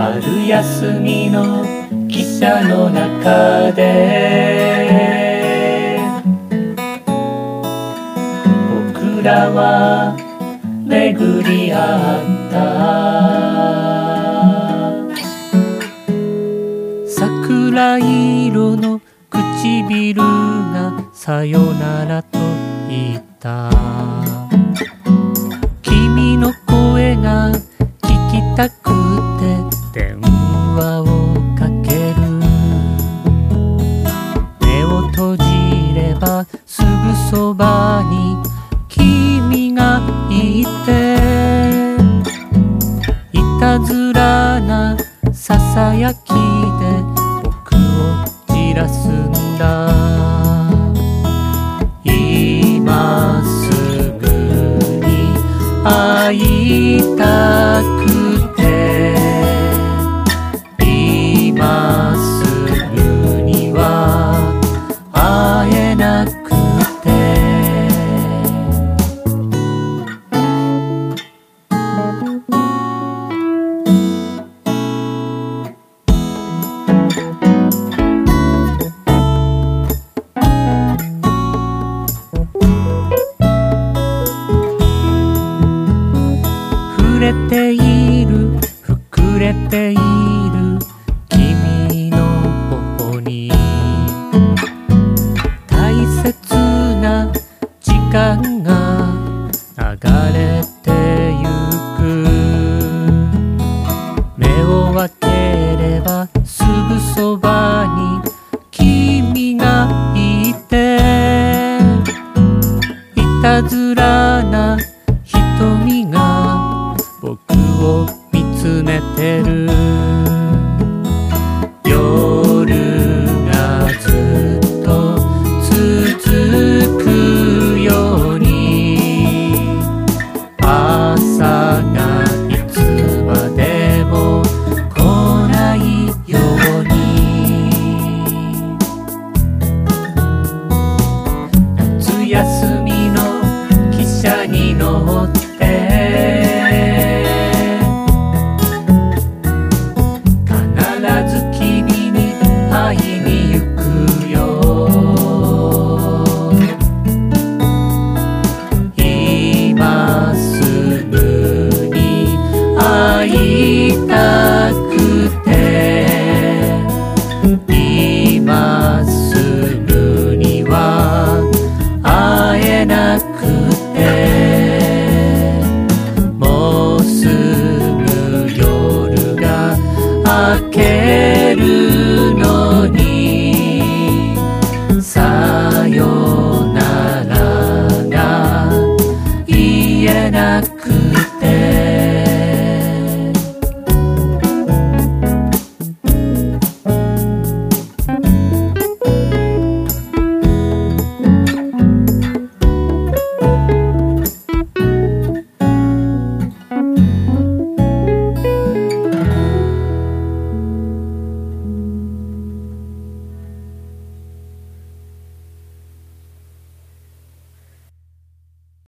春休みの汽車の中で。僕らは巡り合った。桜色の唇がさよならと言った。君の声が聞きたくそばに君がいて。いたずらなささやきでれている。膨れている。君の頬に。大切な時間が流れてゆく。目を開ければすぐそばに君がいて。いたずらな Love can